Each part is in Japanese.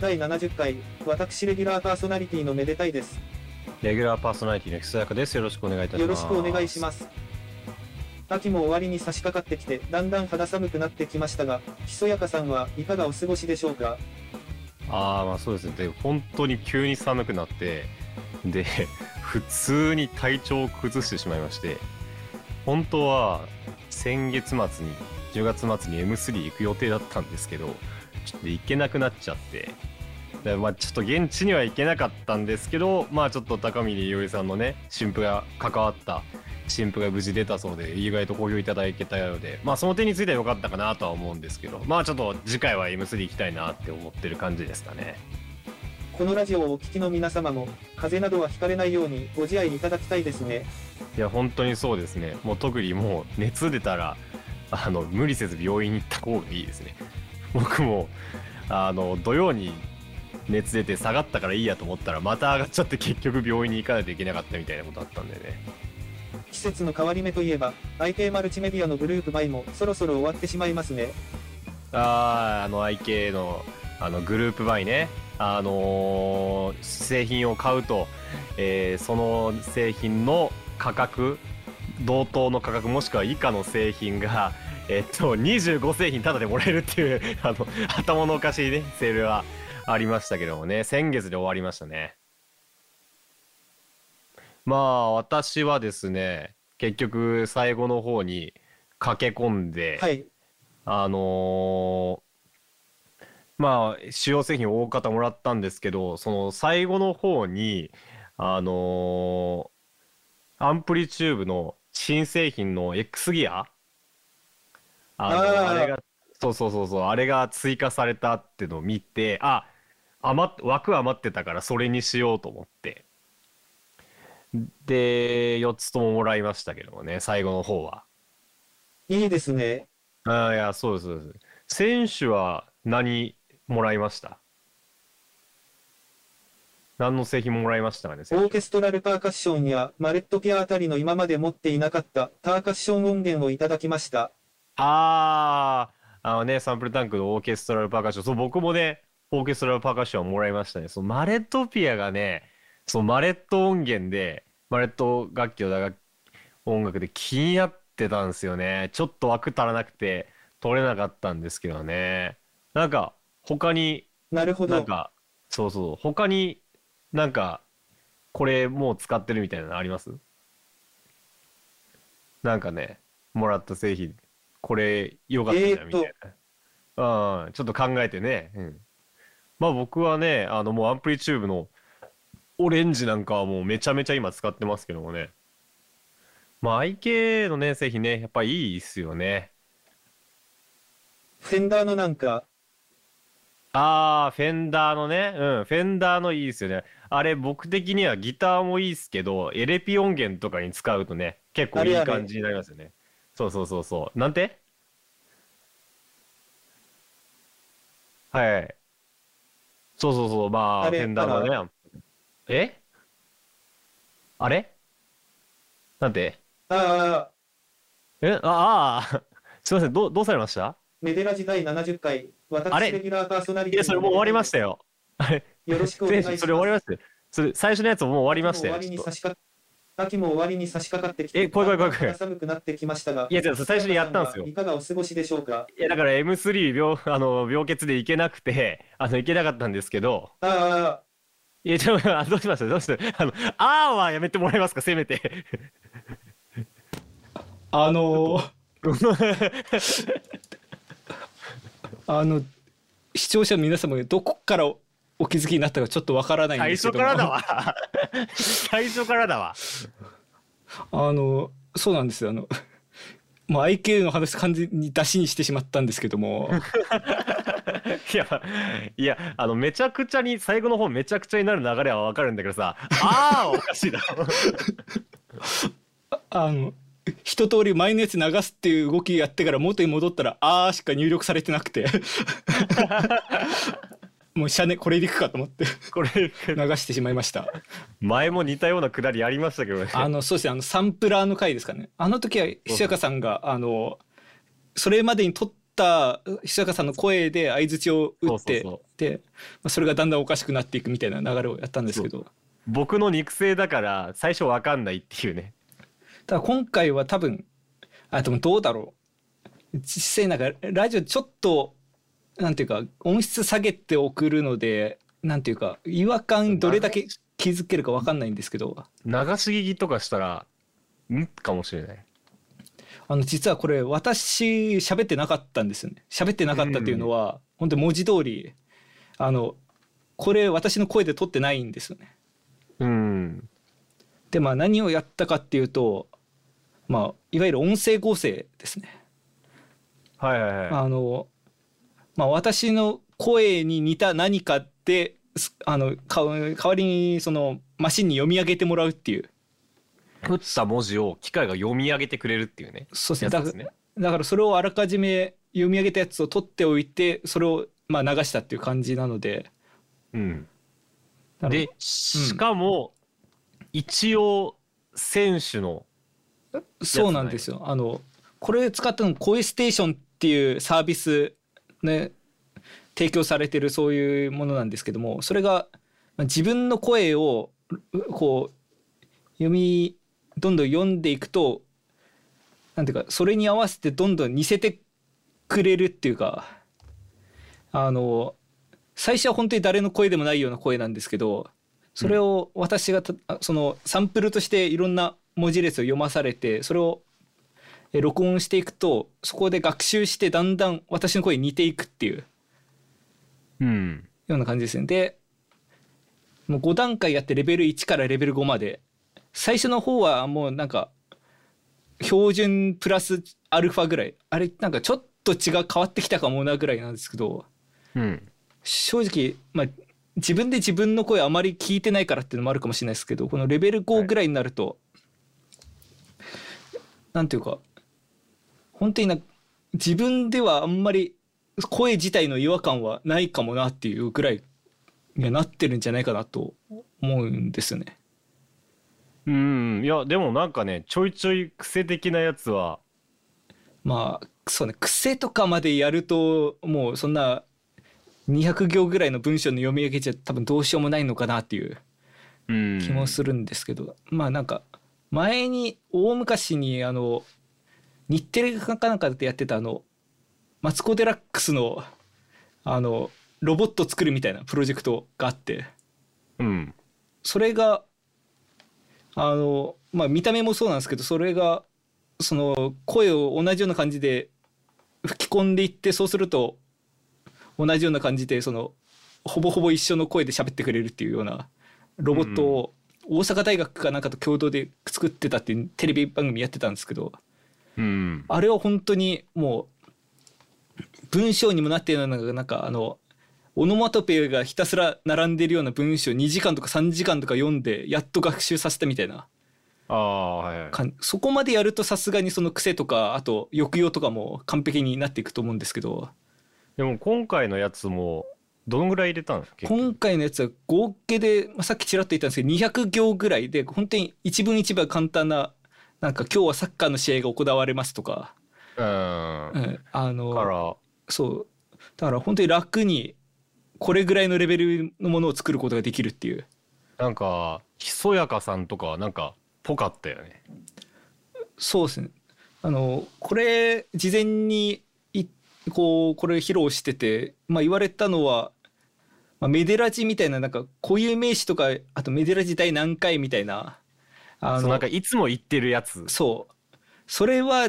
第70回、私レギュラーパーソナリティのめでたいです。レギュラーパーソナリティのひそやかです。よろしくお願いいたします。よろしくお願いします。秋も終わりに差し掛かってきて、だんだん肌寒くなってきましたが、ひそやかさんはいかがお過ごしでしょうか？ああ、まあそうですね。で、本当に急に寒くなって、で、普通に体調を崩してしまいまして、本当は先月末に、10月末に M3 行く予定だったんですけど、ちょっと行けなくなっちゃって、でまあちょっと現地には行けなかったんですけど、まあちょっと高見伊織さんのね、新婦が関わった新婦が無事出たそうで、意外と好評いただけたようで、まあその点については良かったかなとは思うんですけど、まあちょっと次回は M3 行きたいなって思ってる感じですかね。このラジオをお聞きの皆様も、風邪などはひかれないようにご自愛いただきたいですね。いや、本当にそうですね。もう特にもう熱出たら、あの、無理せず病院に行った方がいいですね。僕も、あの、土曜に熱出て下がったからいいやと思ったら、また上がっちゃって結局病院に行かないといけなかったみたいなことあったんでね。季節の変わり目といえば、IT マルチメディアのグループバイもそろそろ終わってしまいますね。あー、あの、IK の、あの、グループバイね。あのー製品を買うと、えーその製品の価格、同等の価格もしくは以下の製品が、えっと、25製品タダでもらえるっていう、あの、頭のおかしいね、セールはありましたけどもね、先月で終わりましたね。まあ、私はですね、結局最後の方に駆け込んで、はい。あのーまあ、主要製品を大方もらったんですけど、その最後の方に、あのー AmpliTube の新製品の X-GEAR？あのあれが、そうそうそうそう、あれが追加されたってのを見て、あ、余っ、枠余ってたからそれにしようと思って。で、4つとももらいましたけどもね、最後の方は。いいですね。ああ、いや、そうです、そうです。選手は何もらいました？何の製品もらいましたかね、オーケストラルパーカッションやマレットピアあたりの今まで持っていなかったパーカッション音源をいただきました。ああ、あのね、サンプルタンクのオーケストラルパーカッション。そう、僕もね、オーケストラルパーカッションもらいましたね。そう、マレットピアがね、そう、マレット音源で、マレット楽器を打楽音楽で気になってたんですよね。ちょっと枠足らなくて、取れなかったんですけどね。なんか、他になるほど。なんか、そうそう、他になんか、これもう使ってるみたいなのあります？なんかね、もらった製品、これ良かったじゃんみたいな。うん、ちょっと考えてね。うん。まあ僕はね、あのもう AmpliTube のオレンジなんかはもうめちゃめちゃ今使ってますけどもね。まあ IK のね、製品ね、やっぱいいっすよね。フェンダーのなんか、ああ、フェンダーのね、うん、フェンダーのいいですよね。あれ、僕的にはギターもいいっすけど、エレピ音源とかに使うとね、結構いい感じになりますよね。そうそうそうそう。なんて？はいはい。そうそうそう、まあ、あれフェンダーのね。え？あれ？なんて？ああ、え？ああー、すいません、どう、どうされました？メデラジ第70回、あれ？私レギュラーパーソナリティいや、それもう終わりましたよ。あれ、よろしくお願いします。それ終わりましたよ。それ、最初のやつももう終わりましたよ。終わりにちょっと差し掛秋も終わりに差し掛かってきて、え怖い怖い怖い怖い。肌寒くなってきましたが、いや違う最初にやったんですよ。いかがお過ごしでしょうか？いやだから M3 病あの病欠で行けなくてあの行けなかったんですけど。ああ、いやちょっと あどうしました？どうした？あのあーはやめてもらえますか？せめて。あの あの視聴者の皆様がどこからおお気づきになったかちょっとわからないん最ですけども。初からだわ。最初からだわ。あのそうなんですよ。あのもう IK の話完全に出しにしてしまったんですけども。いやいやあのめちゃくちゃに最後の方めちゃくちゃになる流れはわかるんだけどさ。あーはおかしいだろ。あの一通り前のやつ流すっていう動きやってから元に戻ったら「あー」しか入力されてなくてもうシャネこれでいくかと思って。これ流してしまいました。前も似たようなくだりありましたけどね。あのそうですねあのサンプラーの回ですかね。あの時はひしやかさんがあのそれまでに撮ったひそやかさんの声で相づちを打ってでまあそれがだんだんおかしくなっていくみたいな流れをやったんですけど。僕の肉声だから最初わかんないっていうね。ただ今回は多分あでもどうだろう。実際なんかラジオちょっとなんていうか音質下げて送るのでなんていうか違和感どれだけ気づけるか分かんないんですけど。流し聞きとかしたらん？かもしれない。あの実はこれ私喋ってなかったんですよね。喋ってなかったっていうのは、本当に文字通りあのこれ私の声で撮ってないんですよね。うん。でまあ何をやったかっていうとまあいわゆる音声合成ですね。はいはいはい。あのまあ私の声に似た何かですあのか代わりにそのマシンに読み上げてもらうっていう。打った文字を機械が読み上げてくれるっていうね。そうですね。ね。らだからそれをあらかじめ読み上げたやつを取っておいてそれをまあ流したっていう感じなので。うん。でしかも、一応選手のそうなんですよ。あのこれ使ったの声ステーションっていうサービスね提供されてるそういうものなんですけどもそれが自分の声をこう読みどんどん読んでいくとなんていうかそれに合わせてどんどん似せてくれるっていうかあの最初は本当に誰の声でもないような声なんですけどそれを私がそのサンプルとしていろんな文字列を読まされてそれを録音していくとそこで学習してだんだん私の声に似ていくっていう。うん。ような感じですね。でもう5段階やってレベル1からレベル5まで最初の方はもうなんか標準プラスアルファぐらい。あれなんかちょっと違う変わってきたかもなぐらいなんですけどうん。正直まあ自分で自分の声あまり聞いてないからっていうのもあるかもしれないですけどこのレベル5ぐらいになると、なんていうか本当にな自分ではあんまり声自体の違和感はないかもなっていうぐらいにはなってるんじゃないかなと思うんですよね。うんいやでもなんかねちょいちょい癖的なやつはまあそうね癖とかまでやるともうそんな200行ぐらいの文章の読み上げじゃ多分どうしようもないのかなっていううん気もするんですけど、まあなんか前に大昔にあの日テレかなんかでやってたあのマツコ・デラックスのあのロボット作るみたいなプロジェクトがあって。うん。それがあのまあ見た目もそうなんですけどそれがその声を同じような感じで吹き込んでいってそうすると同じような感じでそのほぼほぼ一緒の声で喋ってくれるっていうようなロボットを大阪大学かなんかと共同で作ってたっていうテレビ番組やってたんですけどうん。あれは本当にもう文章にもなっているようななんかあのオノマトペがひたすら並んでるような文章2時間とか3時間とか読んでやっと学習させたみたいなああはい。はいそこまでやるとさすがにその癖とかあと抑揚とかも完璧になっていくと思うんですけど。でも今回のやつもどのぐらい入れたんですか今回のやつは合計で、まあ、さっきちらっと言ったんですけど200行ぐらいで本当に一文一文簡単ななんか今日はサッカーの試合が行われますとか、うん。うん。あのそう。だから本当に楽にこれぐらいのレベルのものを作ることができるっていう。なんかひそやかさんとかはなんかぽかったよね。そうですね。あのこれ事前にいこうこれ披露してて、まあ、言われたのは、まあ、メデラジみたいななんか固有名詞とかあとメデラジ第何回みたいなあのなんかいつも言ってるやつ。そう。それは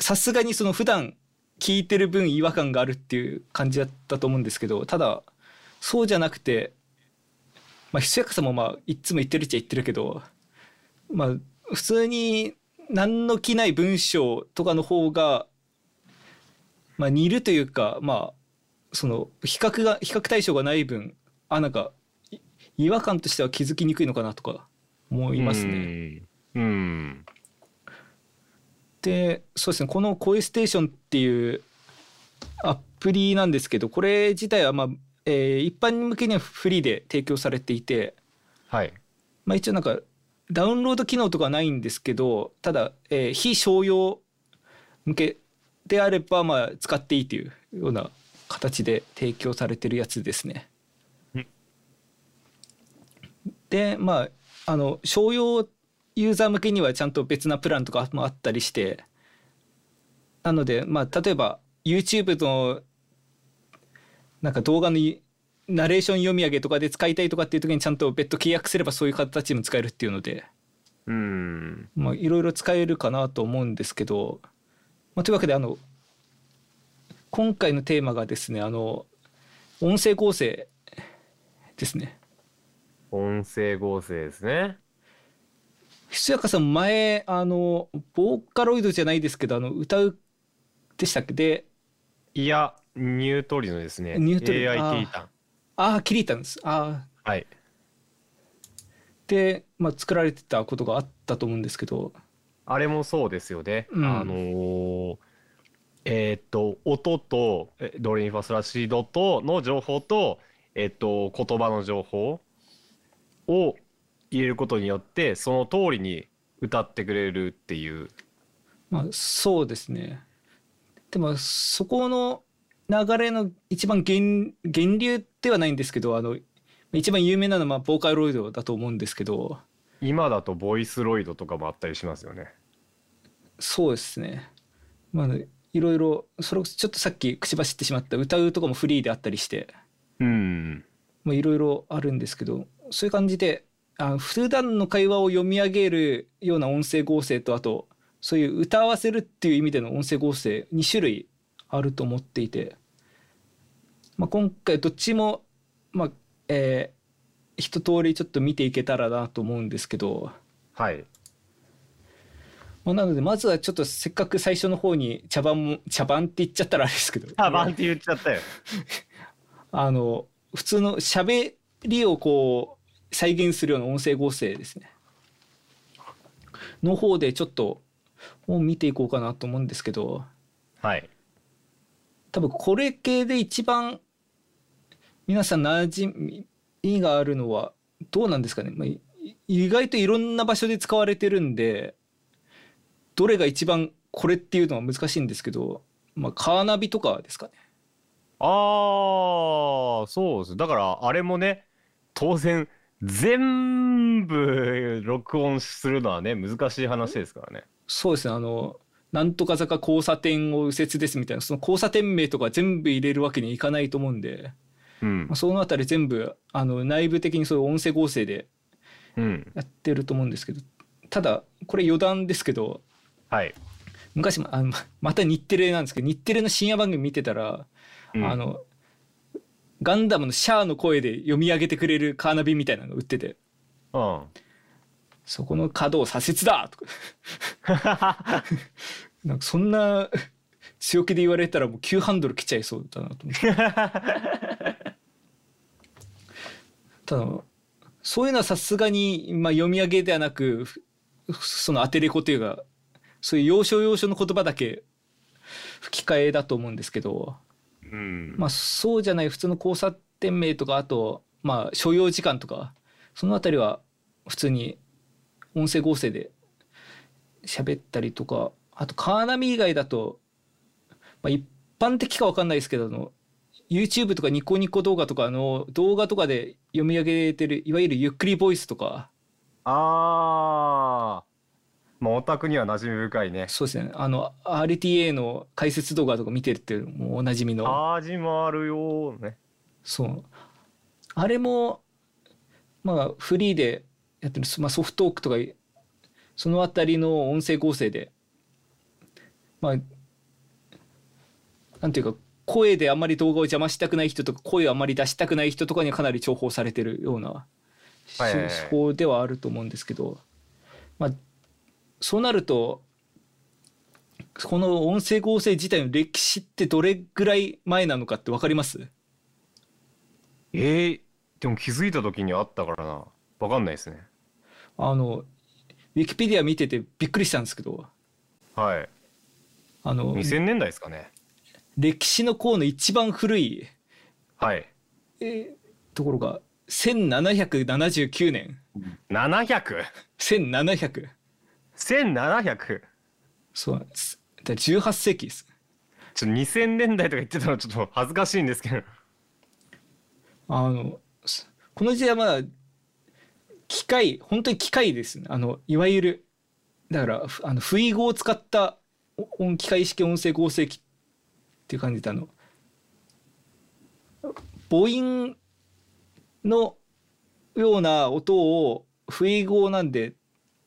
さすがにその普段聞いてる分違和感があるっていう感じだったと思うんですけどただそうじゃなくてまあひそやかさもまあいっつも言ってるっちゃ言ってるけどまあ普通に何の気ない文章とかの方がまあ似るというかまあその比較が比較対象がない分あなんかい違和感としては気づきにくいのかなとか思いますね。うん。うん。でそうですね。この「声ステーション」っていうアプリなんですけどこれ自体は、まあえー一般向けにはフリーで提供されていて、はい。まあ、一応なんかダウンロード機能とかはないんですけどただ、えー非商用向けであればまあ使っていいというような形で提供されてるやつですね。でまああの商用ユーザー向けにはちゃんと別なプランとかもあったりしてなのでまあ例えば YouTube のなんか動画のナレーション読み上げとかで使いたいとかっていう時にちゃんと別途契約すればそういう形でも使えるっていうのでうんまあいろいろ使えるかなと思うんですけど、まあ、というわけであの今回のテーマがですねあの音声合成ですね。音声合成ですね。ひそやかさん前あのボーカロイドじゃないですけどあの歌うでしたっけ？でいやニュートリノですね。ニュートリノ AI キリタン。ああキリタンです。ああはい。で、まあ、作られてたことがあったと思うんですけど。あれもそうですよね、うん。あのーえーっと音とえドレミファスラシドとの情報とえーっと言葉の情報を入れることによってその通りに歌ってくれるっていう。まあそうですね。でもそこの流れの一番源源流ではないんですけどあの一番有名なのはまあボーカロイドだと思うんですけど。今だとボイスロイドとかもあったりしますよね。そうですね。まあいろいろそれちょっとさっき口走ってしまった歌うとかもフリーであったりして。うん。まあいろいろあるんですけどそういう感じであ普段の会話を読み上げるような音声合成とあとそういう歌わせるっていう意味での音声合成2種類あると思っていて、まあ、今回どっちも、まあえー一通りちょっと見ていけたらなと思うんですけど、はい。まあ、なのでまずはちょっとせっかく最初の方に茶番も茶番って言っちゃったらあれですけど。あバンって言っちゃったよ。あの普通の喋りをこう再現するような音声合成ですね。の方でちょっとを見ていこうかなと思うんですけど。はい。多分これ系で一番皆さん馴染みがあるのはどうなんですかね、まあ、い意外といろんな場所で使われてるんでどれが一番これっていうのは難しいんですけど、まあ、カーナビとかですかね。ああそうです。だからあれもね当然全部録音するのはね難しい話ですからね。そうですね。あのなんとか坂交差点を右折ですみたいなその交差点名とか全部入れるわけにはいかないと思うんで、うん。まあ、そのあたり全部あの内部的にそういう音声合成でうん。やってると思うんですけどただこれ余談ですけどはい、昔もあのまた日テレなんですけど日テレの深夜番組見てたら、うん。あのガンダムのシャアの声で読み上げてくれるカーナビみたいなの売ってて。うんそこの角を左折だとか。なんかそんな強気で言われたらもう急ハンドル来ちゃいそうだなと思って。ただそういうのはさすがに、まあ、読み上げではなくふその当てれこというかそういう要所要所の言葉だけ吹き替えだと思うんですけど、うん。まあ、そうじゃない普通の交差点名とかあと、まあ、所要時間とかそのあたりは普通に音声合成で喋ったりとかあとカーナビ以外だと、まあ、一般的か分かんないですけどあの YouTube とかニコニコ動画とかの動画とかで読み上げてるいわゆるゆっくりボイスとか。ああまあオタクには馴染み深いね。そうですね。あの RTA の解説動画とか見てるっていうもうおなじみの。味もあるよね。そう。あれもまあフリーでやってる、まあ、ソフトトークとかそのあたりの音声合成でまあなんていうか声であまり動画を邪魔したくない人とか声をあまり出したくない人とかにはかなり重宝されてるような手法ではあると思うんですけど、まあそうなるとこの音声合成自体の歴史ってどれぐらい前なのかって分かります？えー、でも気づいた時にあったからな。わかんないですね。あのウィキペディア見ててびっくりしたんですけど。はい。あの2000年代ですかね。歴史の項の一番古い、はい。えーところが1779年。700?1700? 1700そう。なんですだから18世紀です。ちょっと2000年代とか言ってたのちょっと恥ずかしいんですけど。あのこの時代はまだ機械本当に機械ですね。あのいわゆるだからあの不意語を使った音機械式音声合成機っていう感じであの。母音のような音を不意語なんで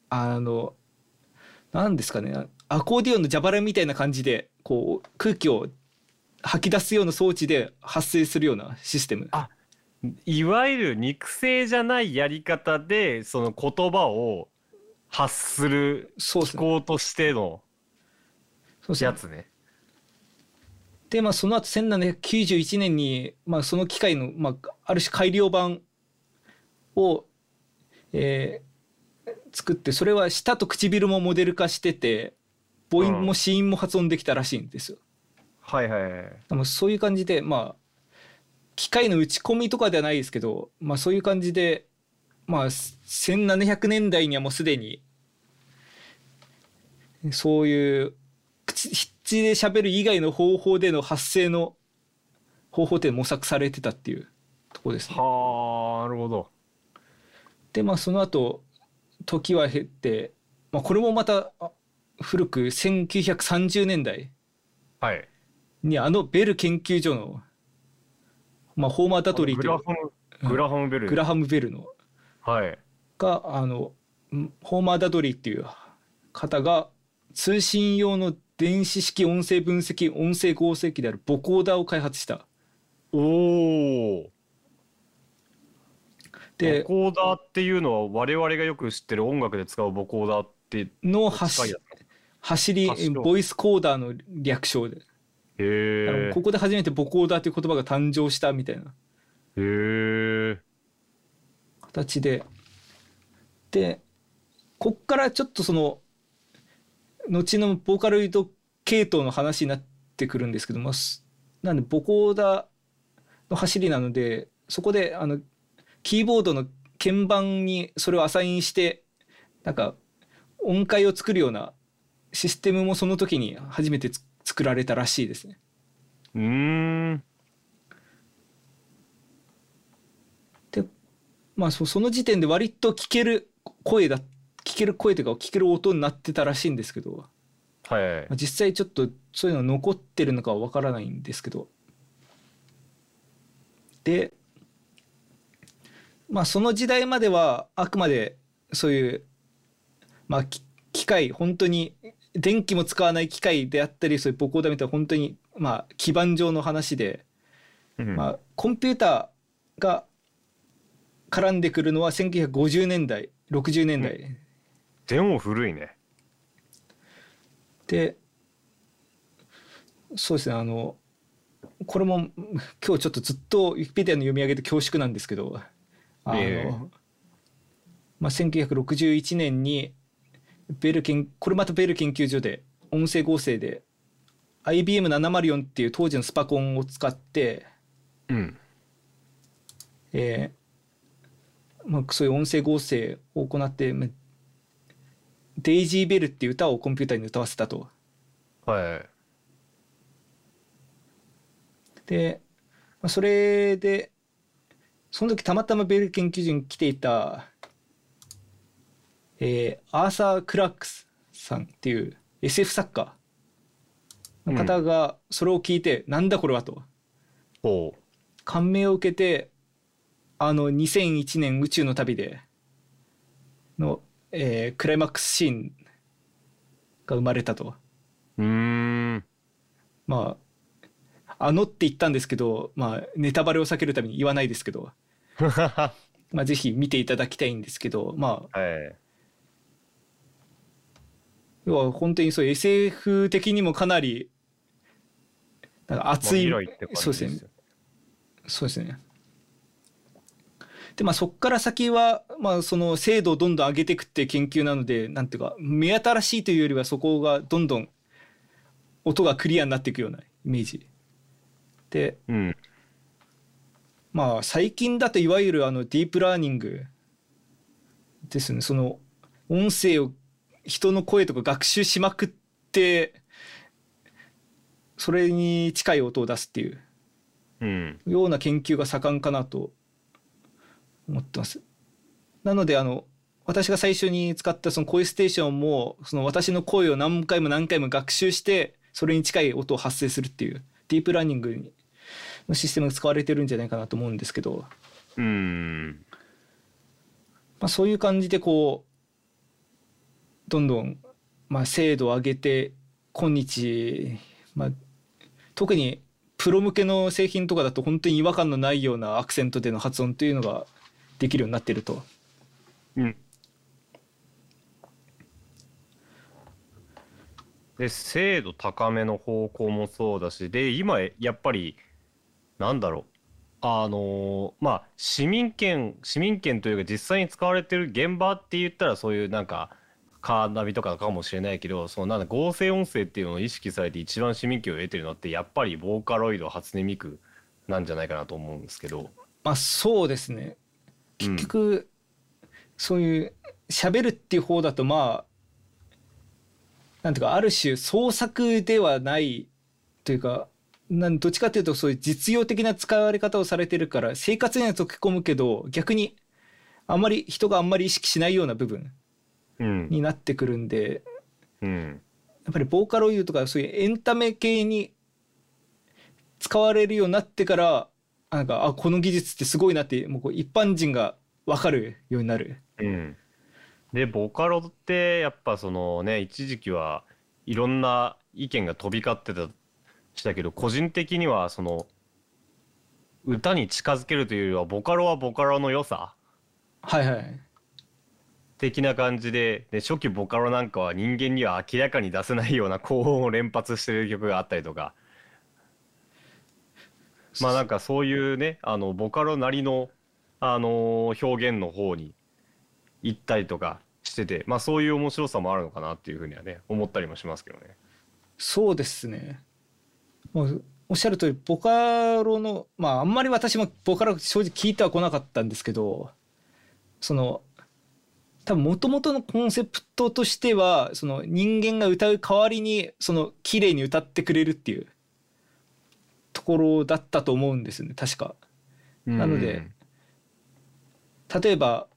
あの何ですかね。アコーディオンの蛇腹みたいな感じでこう空気を吐き出すような装置で発生するようなシステム。あいわゆる肉声じゃないやり方でその言葉を発するそう機構としてのそうですね。やつね。でまあその後1791年に、まあ、その機械の、まあ、ある種改良版を、えー作ってそれは舌と唇もモデル化してて母音も子音も発音できたらしいんですよ。はいはいはい。でもそういう感じでまあ機械の打ち込みとかではないですけど、まあ、そういう感じでまあ1700年代にはもうすでにそういう口口で喋る以外の方法での発声の方法って模索されてたっていうとこですね。はあなるほど。でまあその後時は経って、まあ、これもまたあ古く1930年代はい。にあのベル研究所の、まあ、ホーマー・ダトリーというグラハムグラハムベル。グラハム・ベルのはい。があのんホーマー・ダトリーっていう方が通信用の電子式音声分析音声合成機であるボコーダーを開発した。おお。でボコーダーっていうのは我々がよく知ってる音楽で使うボコーダーっての走や走りボイスコーダーの略称で、つ。へここで初めてボコーダーという言葉が誕生したみたいな。へえ。形で。でこっからちょっとその後のボーカロイド系統の話になってくるんですけどもすなんでボコーダーの走りなのでそこであのキーボードの鍵盤にそれをアサインしてなんか音階を作るようなシステムもその時に初めてつ作られたらしいですね。うーん。でまあそその時点で割と聞ける声だ聞ける声というか聞ける音になってたらしいんですけど、はい。まあ実際ちょっとそういうの残ってるのかはわからないんですけどでまあその時代まではあくまでそういうまあき機械本当に電気も使わない機械であったりそういうボコーダーみたいな本当にまあ基盤上の話でうん。まあ、コンピューターが絡んでくるのは1950年代60年代、でも古いね。でそうですねあのこれも今日ちょっとずっとウィキペディアの読み上げて恐縮なんですけどあの、ええまあ、1961年にベル研これまたベル研究所で音声合成で IBM704 っていう当時のスパコンを使ってうん。えーまあ、そういう音声合成を行ってまデイジー・ベルっていう歌をコンピューターに歌わせたと。はい。で、まあ、それでその時たまたまベル研究所に来ていた、えーアーサー・クラックスさんっていう SF 作家の方がそれを聞いて、なんだこれはとほ感銘を受けてあの2001年宇宙の旅での、えークライマックスシーンが生まれたとう。ん。まああのって言ったんですけど、まあ、ネタバレを避けるために言わないですけど、は まあ、ぜひ見ていただきたいんですけどまあい。要は本当にそう SF 的にもかなりなんか熱い、そうですねよそうですね。でまあそこから先は、まあ、その精度をどんどん上げていくっていう研究なのでなんていうか目新しいというよりはそこがどんどん音がクリアになっていくようなイメージでうん。まあ最近だといわゆるあのディープラーニングですねその音声を人の声とか学習しまくってそれに近い音を出すっていううんような研究が盛んかなと思ってます。なのであの私が最初に使ったその声ステーションもその私の声を何回も何回も学習してそれに近い音を発生するっていうディープラーニングのシステムが使われてるんじゃないかなと思うんですけど、うん。まあ、そういう感じでこうどんどんまあ精度を上げて今日、まあ、特にプロ向けの製品とかだと本当に違和感のないようなアクセントでの発音というのができるようになってると。うん。で精度高めの方向もそうだしで今やっぱりなんだろうあのまあ市民権市民権というか実際に使われてる現場って言ったらそういうなんかカーナビとかかもしれないけどそのなん合成音声っていうのを意識されて一番市民権を得てるのってやっぱりボーカロイド初音ミクなんじゃないかなと思うんですけど。まあそうですねうん結局、そういう喋るっていう方だとまあなんていうかある種創作ではないというかなんどっちかというとそういう実用的な使われ方をされてるから生活には溶け込むけど逆にあんまり人があんまり意識しないような部分うん。になってくるんでうん。やっぱりボーカロイドとかそういうエンタメ系に使われるようになってからなんかあこの技術ってすごいなってもうこう一般人が分かるようになる。うん、でボカロってやっぱそのね一時期はいろんな意見が飛び交ってたしたけど個人的にはその歌に近づけるというよりはボカロはボカロの良さはいはい。的な感じでで初期ボカロなんかは人間には明らかに出せないような高音を連発してる曲があったりとかまあなんかそういうねあのボカロなりの、あのー表現の方に行ったりとかしててまあそういう面白さもあるのかなっていうふうにはね思ったりもしますけどね。そうですね。もうおっしゃる通りボカロのまああんまり私もボカロ正直聞いてはこなかったんですけどその多分もともとのコンセプトとしてはその人間が歌う代わりにその綺麗に歌ってくれるっていうところだったと思うんですよね確か。なので例えば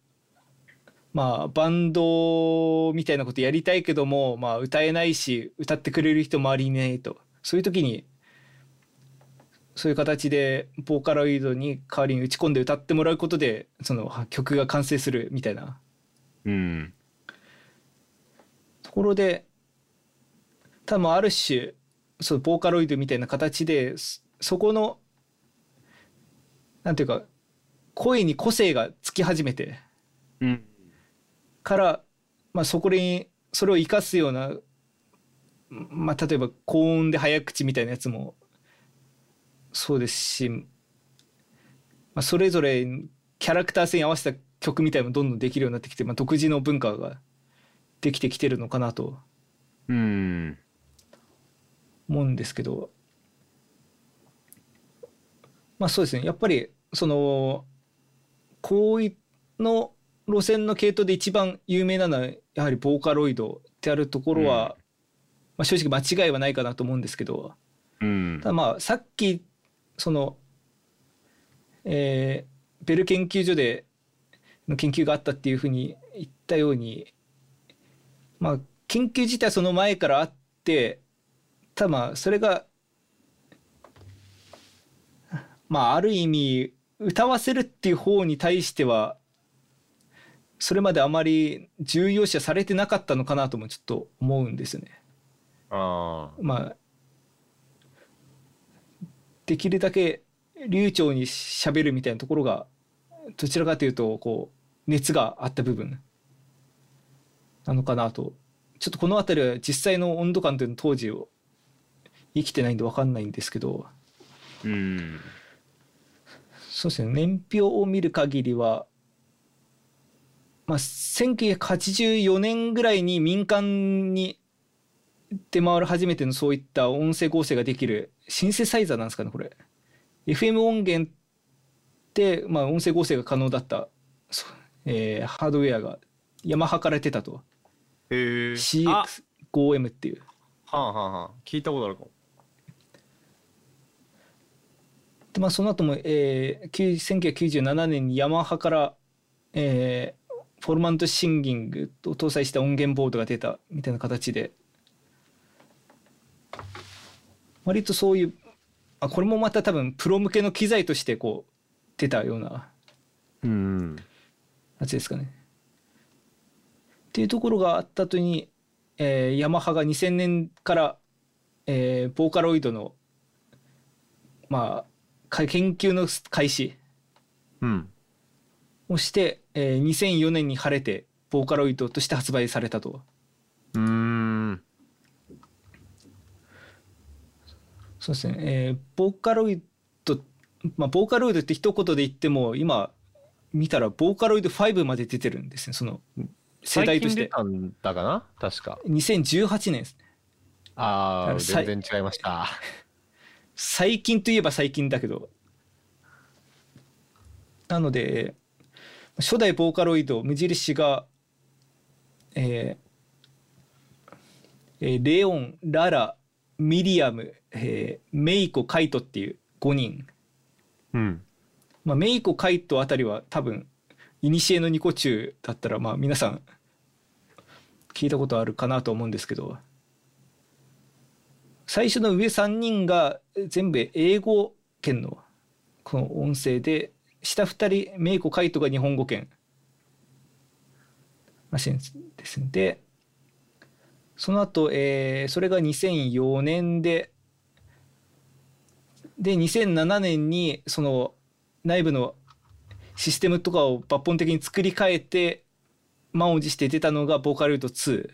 まあバンドみたいなことやりたいけども、まあ、歌えないし歌ってくれる人周りにいないとそういう時にそういう形でボーカロイドに代わりに打ち込んで歌ってもらうことでそのは曲が完成するみたいな。うん。ところで多分ある種そのボーカロイドみたいな形でそそこのなんていうか声に個性がつき始めてうん。から、まあ、そこにそれを生かすような、まあ、例えば高音で早口みたいなやつもそうですし、まあ、それぞれキャラクター性に合わせた曲みたいもどんどんできるようになってきて、まあ、独自の文化ができてきてるのかなとうん。思うんですけどまあそうですね。やっぱりその行為の路線の系統で一番有名なのはやはりボーカロイドってあるところは、うん。まあ、正直間違いはないかなと思うんですけどうん。ただまあさっきその、えーベル研究所での研究があったっていうふうに言ったようにまあ研究自体はその前からあってただまあそれがまあある意味歌わせるっていう方に対してはそれまであまり重要視はされてなかったのかなともちょっと思うんですよね。ああまあできるだけ流暢に喋るみたいなところがどちらかというとこう熱があった部分なのかなと。ちょっとこの辺りは実際の温度感というの当時を生きてないんで分かんないんですけど。うん。そうですね。年表を見る限りはまあ1984年ぐらいに民間に出回る初めてのそういった音声合成ができるシンセサイザーなんですかねこれ。FM 音源で、まあ、音声合成が可能だった、えーハードウェアがヤマハから出たと。へえあ CX5M っていう。はあはあはあ。聞いたことあるかも。でまあその後も、えー、1997年にヤマハから、えー、フォルマントシンギングを搭載した音源ボードが出たみたいな形で割とそういうあこれもまた多分プロ向けの機材としてこう出たようなやつですかね。っていうところがあった後に、えー、ヤマハが2000年から、えー、ボーカロイドのまあ研究の開始をして、うん、えー、2004年に晴れてボーカロイドとして発売されたと。うんそうですね、えー、ボーカロイド、まあ、ボーカロイドって一言で言っても今見たらボーカロイド5まで出てるんですねその世代として。最近だかな？確か。2018年ですね。ああ、全然違いました。最近といえば最近だけど。なので、初代ボーカロイド無印が、えーえー、レオン、ララ、ミリアム、えー、メイコ、カイトっていう5人。うん。まあ、メイコ、カイトあたりは多分、いにしえのニコ中だったら、まあ皆さん聞いたことあるかなと思うんですけど最初の上3人が全部英語圏のこの音声で下2人メイコカイトが日本語圏らしいんですでその後、えー、それが2004年でで2007年にその内部のシステムとかを抜本的に作り変えて満を持して出たのがボーカロイド2、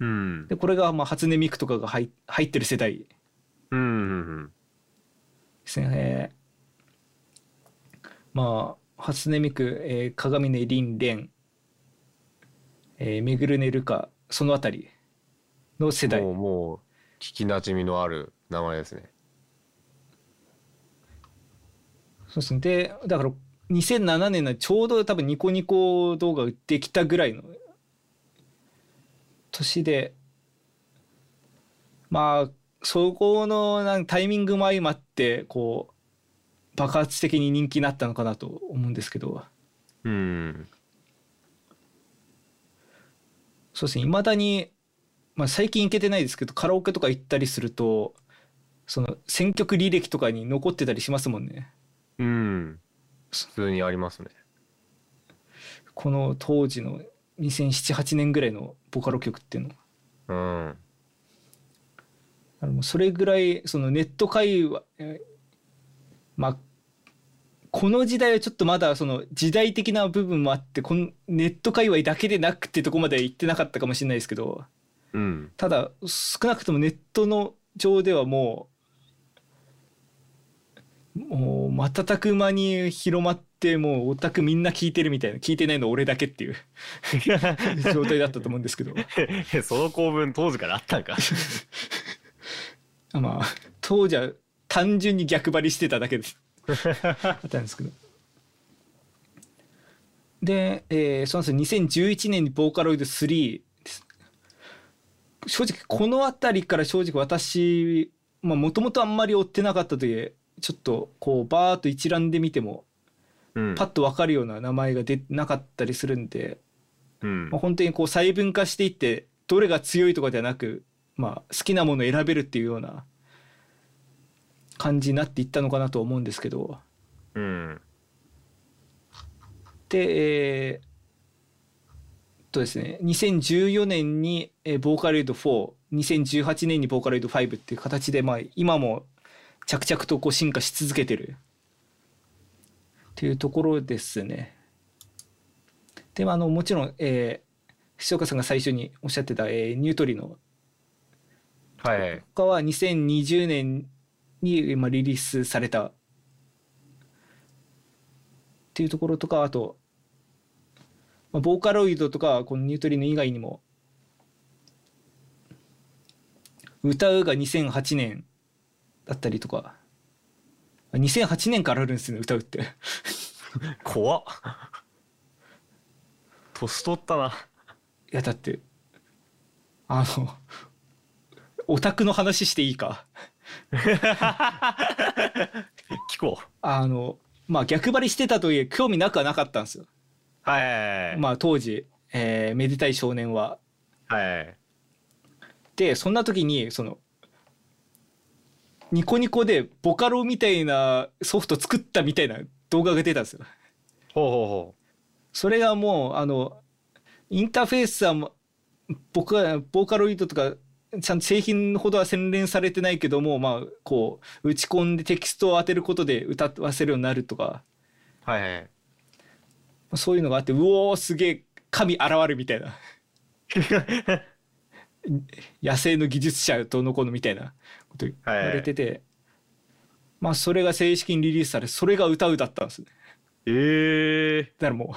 うん、でこれがまあ初音ミクとかが入入ってる世代。ですね、まあ初音ミク、えー、鏡音凛蓮、えー、めぐるねるかそのあたりの世代。もうもう聞きなじみのある名前ですねそうですね。でだから2007年のちょうど多分ニコニコ動画できたぐらいの年でまあそこのなんタイミングも相まってこう爆発的に人気になったのかなと思うんですけど。うん。そうですね。いまだに、まあ、最近行けてないですけどカラオケとか行ったりするとその選曲履歴とかに残ってたりしますもんねうん。普通にありますね。この当時の2007-8年ぐらいのボカロ曲っていうの。うん。それぐらいそのネット界隈まあこの時代はちょっとまだその時代的な部分もあってこのネット界隈だけでなくってとこまで行ってなかったかもしれないですけど、うん、ただ少なくともネットの上ではももう瞬く間に広まってもうオタクみんな聞いてるみたいな聞いてないの俺だけっていう。状態だったと思うんですけど。その構文当時からあったんか。まあ当時は単純に逆張りしてただけです。あったんですけど。で、えー、そうなんですよ。2011年にボーカロイド3です。正直この辺りから正直私もともとあんまり追ってなかったというちょっとこうバーッと一覧で見ても、パッと分かるような名前が出なかったりするんで、うん。まあ、本当にこう細分化していってどれが強いとかではなく、まあ、好きなものを選べるっていうような感じになっていったのかなと思うんですけど。うん、でえー、とですね2014年に、えー、ボーカロイド42018年にボーカロイド5っていう形で、まあ、今も着々とこう進化し続けてる。っていうところですね。で、まあ、あのもちろん、えー、藤岡さんが最初におっしゃってた、えー、ニュートリノ。はい他は2020年に、まあ、リリースされた。っていうところとかあと、まあ、ボーカロイドとかこのニュートリノ以外にも歌うが2008年だったりとか。2008年からあるんですね歌うって。怖っ。年取ったな。いやだってあのオタクの話していいか。聞こう。あのまあ逆張りしてたとはいえ興味なくはなかったんですよ。はいまあ当時、えーめでたい少年は。はい。でそんな時にそのニコニコでボカロみたいなソフト作ったみたいな動画が出たんですよ。ほうほうほそれがもうあのインターフェースはも僕はボーカロイドとかちゃんと製品ほどは洗練されてないけどもまあこう打ち込んでテキストを当てることで歌わせるようになるとか。うはいはい。そういうのがあってうおーすげえ神現るみたいな。野生の技術者とのこのみたいなこと言われてて、まあそれが正式にリリースされそれが歌うだったんですね。ええだからもう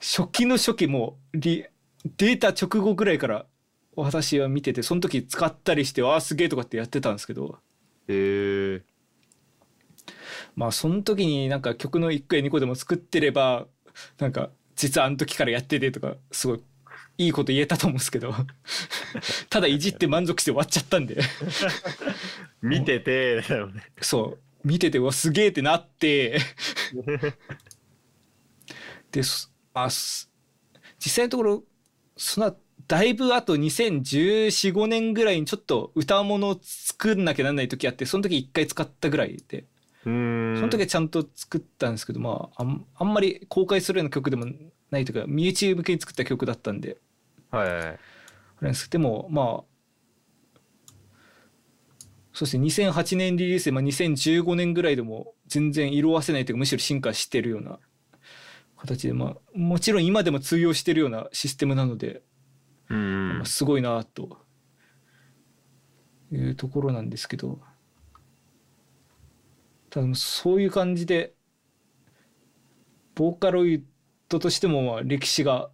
初期の初期もうリデータ直後ぐらいから私は見ててその時使ったりしてああすげえとかってやってたんですけど。ええまあその時になんか曲の1個や2個でも作ってればなんか実はあの時からやっててとかすごいいいこと言えたと思うんですけど。ただいじって満足して終わっちゃったんで。見ててだよね。そう。見ててうわすげえってなって。ですまあす実際のところそのだいぶあと201415年ぐらいにちょっと歌物を作んなきゃなんない時あってその時一回使ったぐらいで。その時はちゃんと作ったんですけどまああんあんまり公開するような曲でもないというか身内向けに作った曲だったんではいはいでもまあそして2008年リリースで、まあ、2015年ぐらいでも全然色あせないというかむしろ進化してるような形で、まあ、もちろん今でも通用してるようなシステムなので、うーん。まあ、すごいなというところなんですけどただそういう感じでボーカロイドとしてもまあ歴史が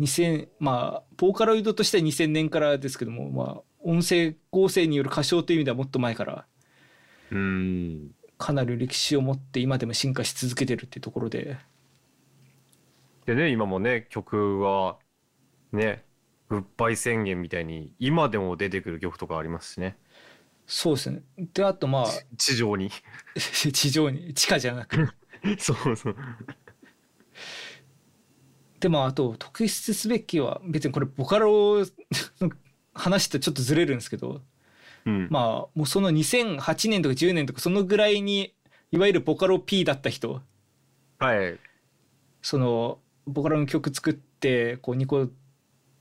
2000まあボーカロイドとしては2000年からですけどもまあ音声合成による歌唱という意味ではもっと前からうーん。かなり歴史を持って今でも進化し続けてるっていうところで。でね今もね曲はねグッバイ宣言みたいに今でも出てくる曲とかありますしね。そうですね。であとまあ地上に。地上に。地下じゃなく。そうそうでもあと特筆すべきは別にこれボカロの話とちょっとずれるんですけどうん。まあもうその2008年とか10年とかそのぐらいにいわゆるボカロ P だった人。はい。そのボカロの曲作ってこうニコ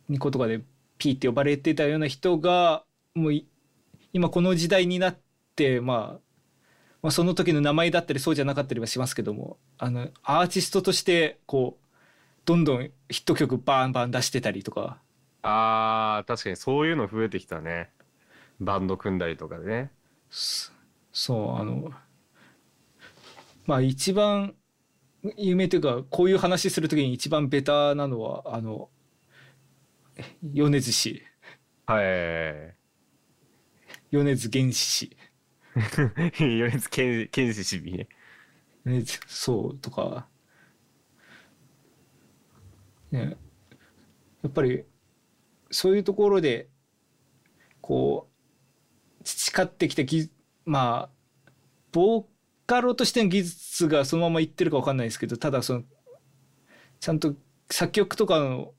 ニコとかで P って呼ばれてたような人がもうい今この時代になって、まあ、まあその時の名前だったりそうじゃなかったりはしますけどもあのアーティストとしてこうどんどんヒット曲バンバン出してたりとか。あー確かにそういうの増えてきたね。バンド組んだりとかでね。そそうあのまあ一番有名というかこういう話する時に一番ベタなのはあの米津氏。はい米津玄師氏。米津玄玄師氏ね。そうとかね。やっぱりそういうところでこう培ってきた技まあボーカロとしての技術がそのままいってるか分かんないですけどただそのちゃんと作曲とかの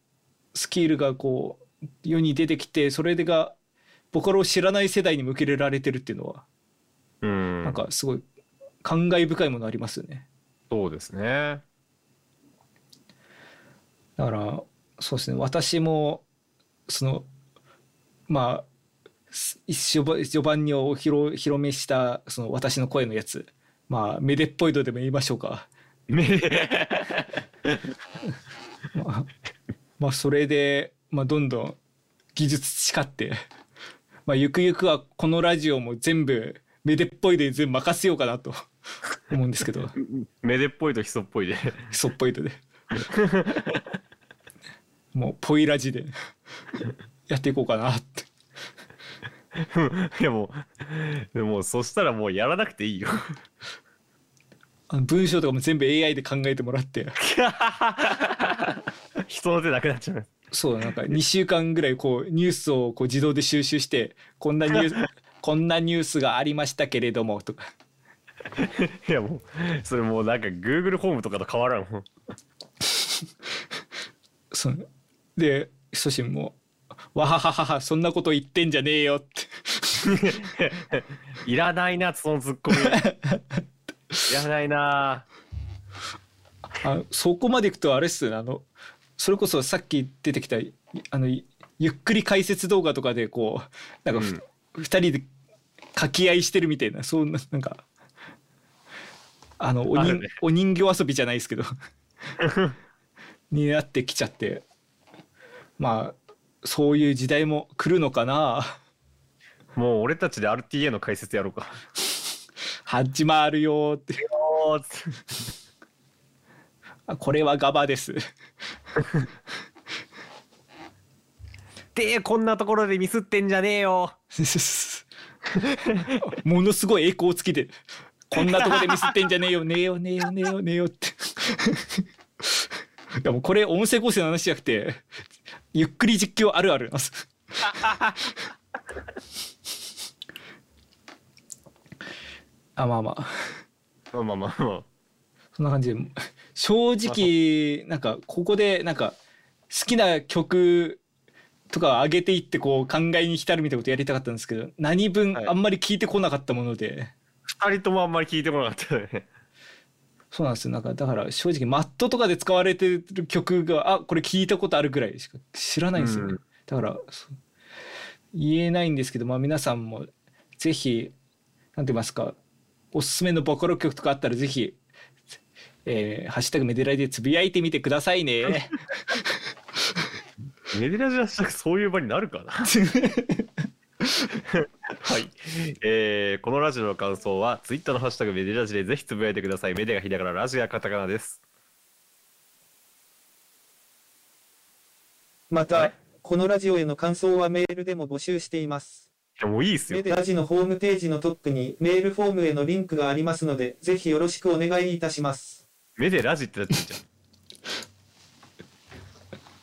スキルがこう世に出てきてそれがボカロを知らない世代に向けられてるっていうのはうん。なんかすごい感慨深いものありますよね。そうですねだからそうですね。私もそのまあす序盤序盤にお披露披露目したその私の声のやつ。まあメデっぽいのでも言いましょうか。めまあ、まあそれで、まあ、どんどん技術培って、まあ、ゆくゆくはこのラジオも全部メデっぽいで全部任せようかなと思うんですけど。めでっぽいとひそっぽいで。そっぽいとで もうポイラジで やっていこうかなって。いやもうでもそしたらもうやらなくていいよ。あの文章とかも全部 AI で考えてもらって。人の手なくなっちゃう。そうなんか2週間ぐらいこうニュースをこう自動で収集してこんなニュース こんなニュースがありましたけれどもとか。いやもうそれもうなんか Google ホームとかと変わらんもん。そのでひそしんも「わははははそんなこと言ってんじゃねえよ」って。いらないなそのツッコミ。いらないな。あそこまでいくとあれっすよね。あのそれこそさっき出てきたあのゆっくり解説動画とかでこうなんかふ、2人で掛け合いしてるみたいなそんななんかあのお人,、ね、お人形遊びじゃないですけど。になってきちゃってまあそういう時代も来るのかな。もう俺たちで RTA の解説やろうか。始まるよって。これはガバです。でこんなところでミスってんじゃねえよ。ものすごい栄光つきでこんなとこでミスってんじゃねえよ。ねえよねえよねえよねえよって。でもこれ音声合成の話じゃなくてゆっくり実況あるある。なんですあまあまあ。まあまあまあまあ。そんな感じで。正直なんかここでなんか好きな曲とか上げていってこう考えに浸るみたいなことやりたかったんですけど何分あんまり聞いてこなかったもので、はい、2人ともあんまり聞いてこなかったねそうなんですよ。なんかだから正直マットとかで使われてる曲があこれ聞いたことあるぐらいしか知らないんですよね、うん、だから言えないんですけどまあ皆さんもぜひなんて言いますかおすすめのボカロ曲とかあったらぜひえー、ハッシュタグメデラでつぶやいてみてくださいね。メディラジハッシュタグそういう場になるかな はい、えー、このラジオの感想はツイッターのハッシュタグメディラジでぜひつぶやいてください。メディアがひらがなラジオはカタカナです。またこのラジオへの感想はメールでも募集しています。いやもういいっすよ。メデラジのホームページのトップにメールフォームへのリンクがありますのでぜひよろしくお願いいたします。メデラジってなってんじゃん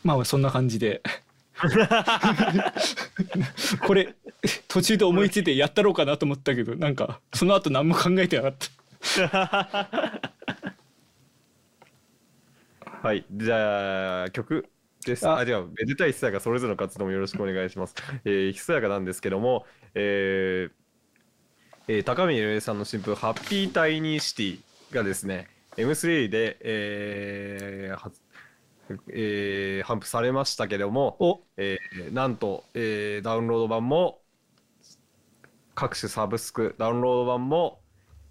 まあそんな感じで これ途中で思いついてやったろうかなと思ったけどなんかその後何も考えてなかった。はいじゃあ曲です。あ。ではめでたいひそやかそれぞれの活動もよろしくお願いします。えー、ひそやかなんですけどもえーえー、高見ゆえさんの新譜「ハッピータイニーシティ」がですね M3 で、えー、えー、頒布されましたけども、えー、なんと、えー、ダウンロード版も各種サブスクダウンロード版も、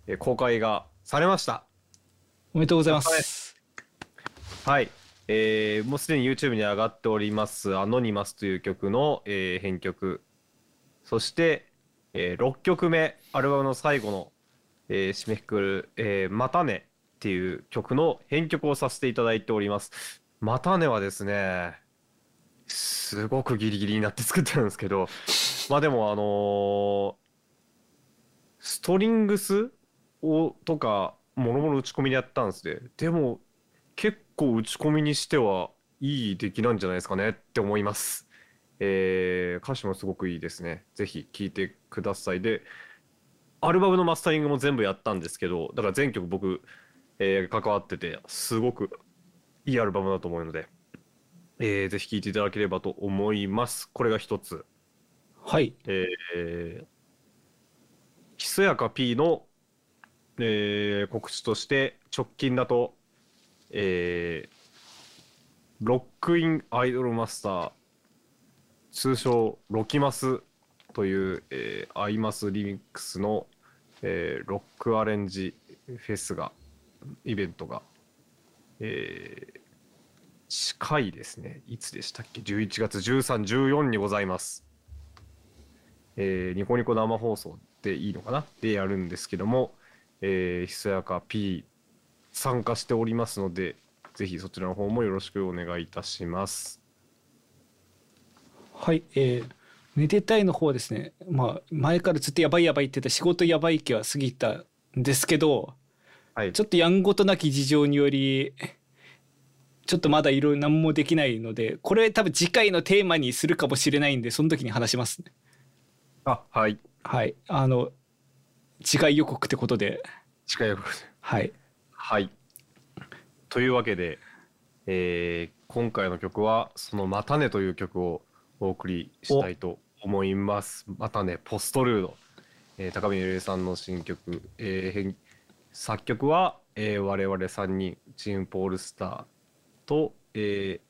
えー、公開がされました。おめでとうございます。はい、えー、もうすでに YouTube に上がっております「アノニマス」という曲の、えー、編曲。そして、えー、6曲目アルバムの最後の、えー、締めくくる、えー「またね」っていう曲の編曲をさせていただいておりますまたねはですねすごくギリギリになって作ってるんですけど まあでもあの、ストリングスをとかもろもろ打ち込みでやったんですね。でも結構打ち込みにしてはいい出来なんじゃないですかねって思います。えー、歌詞もすごくいいですね。ぜひ聴いてください。でアルバムのマスタリングも全部やったんですけどだから全曲僕、えー、関わっててすごくいいアルバムだと思うので、えー、ぜひ聴いていただければと思います。これが一つ。はい。えー、ひそやか P の、えー、告知として直近だと、えー、ロックインアイドルマスター通称ロキマスという、えー、アイマスリミックスの、えー、ロックアレンジフェスがイベントがえー、近いですね。いつでしたっけ ?11 月13、14にございます。えー、ニコニコ生放送でいいのかな？でやるんですけども、えー、ひそやか P 参加しておりますので、ぜひそちらの方もよろしくお願いいたします。はい、えー、めでたいの方はですね、まあ、前からずっとやばいやばいって言って仕事やばい期は過ぎたんですけど、はい、ちょっとやんごとなき事情によりちょっとまだいろいろ何もできないのでこれ多分次回のテーマにするかもしれないんでその時に話しますね。あはい。はい。あの次回予告ってことで。次回予告はい。はい。というわけで、えー今回の曲はその「またね」という曲をお送りしたいと思います。またねポストルード、えー高見ゆりさんの新曲、えー編作曲は、えー我々3人チームポールスターと、えー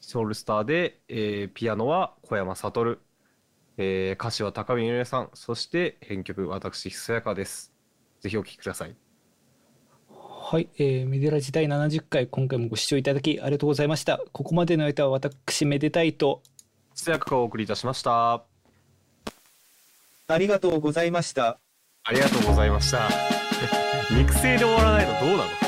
ソウルスターで、えーピアノは小山悟、えー歌詞は高見ゆりさんそして編曲私ひそやかです。ぜひお聴きください。はい、えー、メデラ時代70回今回もご視聴いただきありがとうございましたここまでの間は私めでたいとひそやかがお送りいたしました。ありがとうございました。ありがとうございました。肉声で終わらないとどうなの？